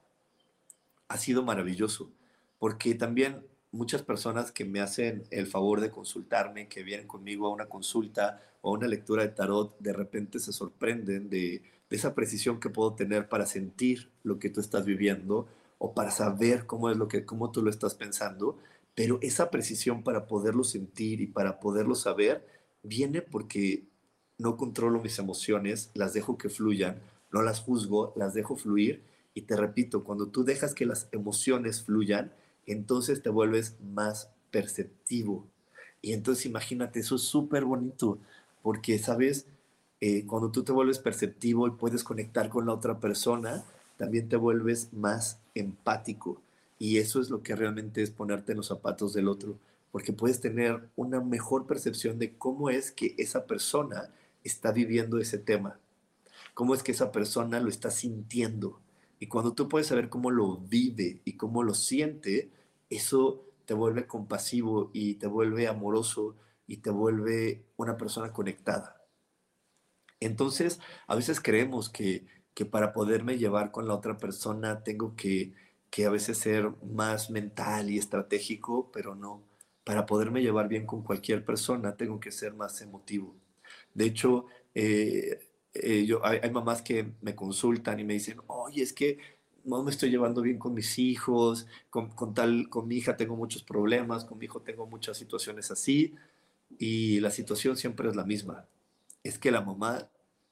ha sido maravilloso, porque también muchas personas que me hacen el favor de consultarme, que vienen conmigo a una consulta o a una lectura de tarot, de repente se sorprenden de, de esa precisión que puedo tener para sentir lo que tú estás viviendo o para saber cómo es lo que, cómo tú lo estás pensando, pero esa precisión para poderlo sentir y para poderlo saber viene porque no controlo mis emociones, las dejo que fluyan, no las juzgo, las dejo fluir y te repito, cuando tú dejas que las emociones fluyan, entonces te vuelves más perceptivo. Y entonces imagínate, eso es súper bonito, porque, ¿sabes? Eh, cuando tú te vuelves perceptivo y puedes conectar con la otra persona, también te vuelves más empático. Y eso es lo que realmente es ponerte en los zapatos del otro, porque puedes tener una mejor percepción de cómo es que esa persona está viviendo ese tema, cómo es que esa persona lo está sintiendo. Y cuando tú puedes saber cómo lo vive y cómo lo siente, eso te vuelve compasivo y te vuelve amoroso y te vuelve una persona conectada. Entonces, a veces creemos que, que para poderme llevar con la otra persona tengo que, que a veces ser más mental y estratégico, pero no. Para poderme llevar bien con cualquier persona tengo que ser más emotivo. De hecho, eh, eh, yo, hay, hay, mamás que me consultan y me dicen, oye, es que no me estoy llevando bien con mis hijos, con, con, tal, con mi hija tengo muchos problemas, con mi hijo tengo muchas situaciones así, y la situación siempre es la misma. Es que la mamá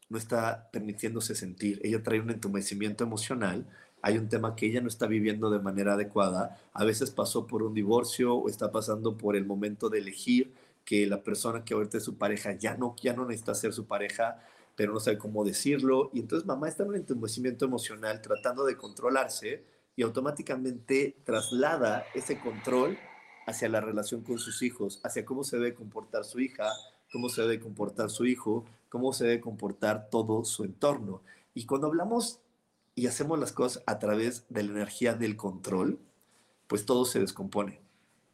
no está permitiéndose sentir, ella trae un entumecimiento emocional, hay un tema que ella no está viviendo de manera adecuada, a veces pasó por un divorcio o está pasando por el momento de elegir que la persona que ahorita es su pareja ya no, ya no necesita ser su pareja, pero no sabe cómo decirlo. Y entonces mamá está en un entumecimiento emocional tratando de controlarse y automáticamente traslada ese control hacia la relación con sus hijos, hacia cómo se debe comportar su hija, cómo se debe comportar su hijo, cómo se debe comportar todo su entorno. Y cuando hablamos y hacemos las cosas a través de la energía del control, pues todo se descompone,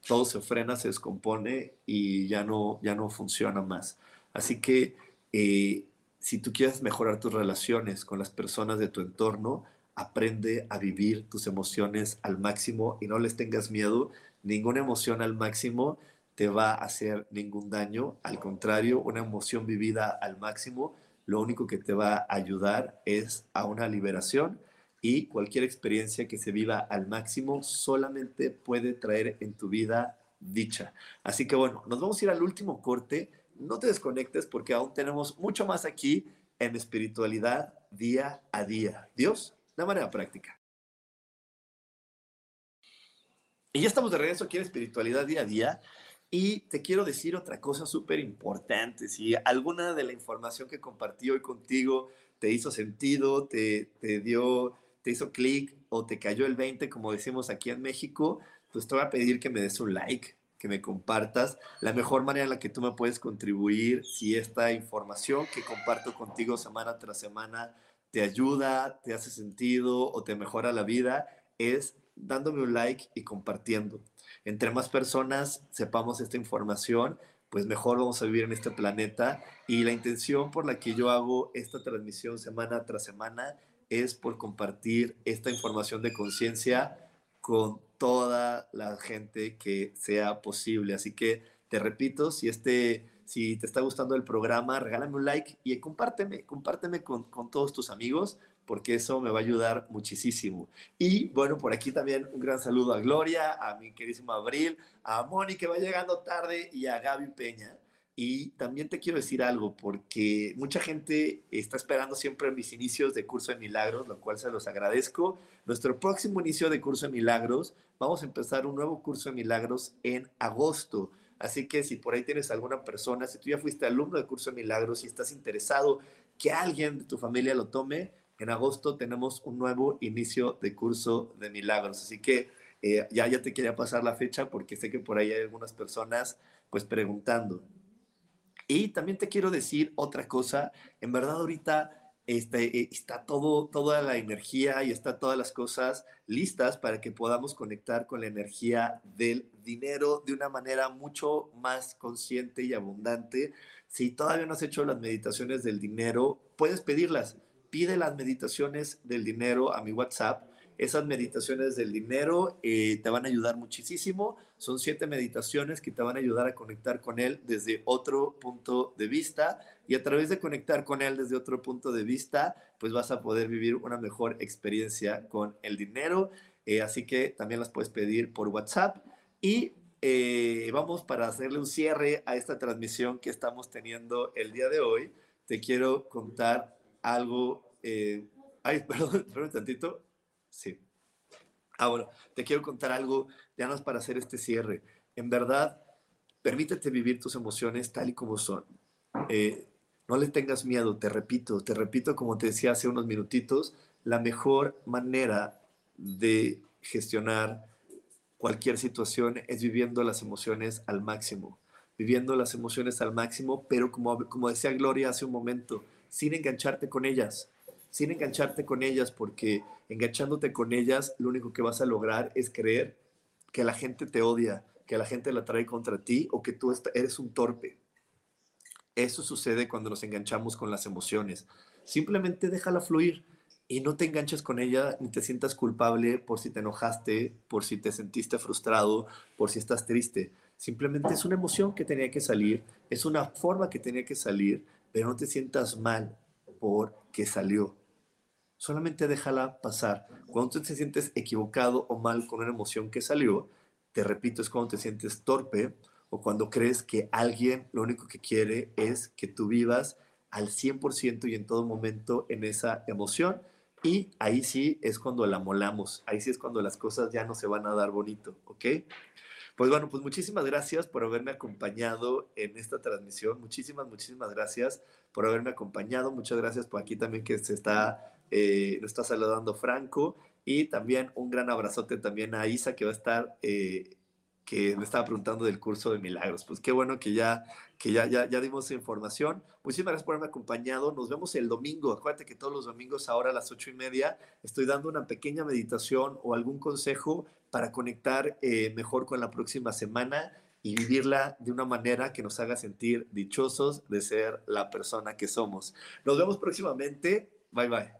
todo se frena, se descompone y ya no, ya no funciona más. Así que eh, si tú quieres mejorar tus relaciones con las personas de tu entorno, aprende a vivir tus emociones al máximo y no les tengas miedo. Ninguna emoción al máximo te va a hacer ningún daño. Al contrario, una emoción vivida al máximo, lo único que te va a ayudar es a una liberación y cualquier experiencia que se viva al máximo solamente puede traer en tu vida dicha. Así que bueno, nos vamos a ir al último corte no te desconectes porque aún tenemos mucho más aquí en espiritualidad día a día. Dios, de manera práctica. Y ya estamos de regreso aquí en espiritualidad día a día. Y te quiero decir otra cosa súper importante. Si alguna de la información que compartí hoy contigo te hizo sentido, te, te dio, te hizo clic o te cayó el 20, como decimos aquí en México, pues te voy a pedir que me des un like, que me compartas la mejor manera en la que tú me puedes contribuir si esta información que comparto contigo semana tras semana te ayuda, te hace sentido o te mejora la vida, es dándome un like y compartiendo. Entre más personas sepamos esta información, pues mejor vamos a vivir en este planeta. Y la intención por la que yo hago esta transmisión semana tras semana es por compartir esta información de conciencia con toda la gente que sea posible. Así que te repito, si este, si te está gustando el programa, regálame un like y compárteme, compárteme con, con todos tus amigos, porque eso me va a ayudar muchísimo. Y bueno, por aquí también un gran saludo a Gloria, a mi queridísimo Abril, a Moni que va llegando tarde y a Gaby Peña. Y también te quiero decir algo, porque mucha gente está esperando siempre mis inicios de curso de milagros, lo cual se los agradezco. Nuestro próximo inicio de curso de milagros, vamos a empezar un nuevo curso de milagros en agosto. Así que si por ahí tienes alguna persona, si tú ya fuiste alumno de curso de milagros y estás interesado que alguien de tu familia lo tome, en agosto tenemos un nuevo inicio de curso de milagros. Así que eh, ya, ya te quería pasar la fecha porque sé que por ahí hay algunas personas pues preguntando. Y también te quiero decir otra cosa, en verdad ahorita este, eh, está todo, toda la energía y está todas las cosas listas para que podamos conectar con la energía del dinero de una manera mucho más consciente y abundante. Si todavía no has hecho las meditaciones del dinero, puedes pedirlas. Pide las meditaciones del dinero a mi WhatsApp esas meditaciones del dinero eh, te van a ayudar muchísimo. Son siete meditaciones que te van a ayudar a conectar con él desde otro punto de vista y a través de conectar con él desde otro punto de vista, pues vas a poder vivir una mejor experiencia con el dinero. Eh, así que también las puedes pedir por WhatsApp y eh, vamos para hacerle un cierre a esta transmisión que estamos teniendo el día de hoy. Te quiero contar algo eh, ay, perdón, perdón tantito. Sí. Ah, bueno, te quiero contar algo, ya no para hacer este cierre. En verdad, permítete vivir tus emociones tal y como son. Eh, no le tengas miedo, te repito, te repito como te decía hace unos minutitos, la mejor manera de gestionar cualquier situación es viviendo las emociones al máximo, viviendo las emociones al máximo, pero como, como decía Gloria hace un momento, sin engancharte con ellas, sin engancharte con ellas, porque enganchándote con ellas, lo único que vas a lograr es creer que la gente te odia, que la gente la trae contra ti o que tú eres un torpe. Eso sucede cuando nos enganchamos con las emociones. Simplemente déjala fluir y no te enganches con ella ni te sientas culpable por si te enojaste, por si te sentiste frustrado, por si estás triste. Simplemente es una emoción que tenía que salir, es una forma que tenía que salir, pero no te sientas mal porque salió solamente déjala pasar. Cuando tú te sientes equivocado o mal con una emoción que salió, te repito, es cuando te sientes torpe o cuando crees que alguien lo único que quiere es que tú vivas al 100% y en todo momento en esa emoción. Y ahí sí es cuando la molamos, ahí sí es cuando las cosas ya no se van a dar bonito, ¿ok? Pues bueno, pues muchísimas gracias por haberme acompañado en esta transmisión. Muchísimas, muchísimas gracias por haberme acompañado. Muchas gracias por aquí también que se está eh, lo está saludando Franco y también un gran abrazote también a Isa que va a estar, eh, que me estaba preguntando del curso de milagros. Pues qué bueno que ya, que ya, ya, ya dimos información. Muchísimas gracias por haberme acompañado. Nos vemos el domingo. Acuérdate que todos los domingos ahora a las ocho y media estoy dando una pequeña meditación o algún consejo para conectar eh, mejor con la próxima semana y vivirla de una manera que nos haga sentir dichosos de ser la persona que somos. Nos vemos próximamente. Bye bye.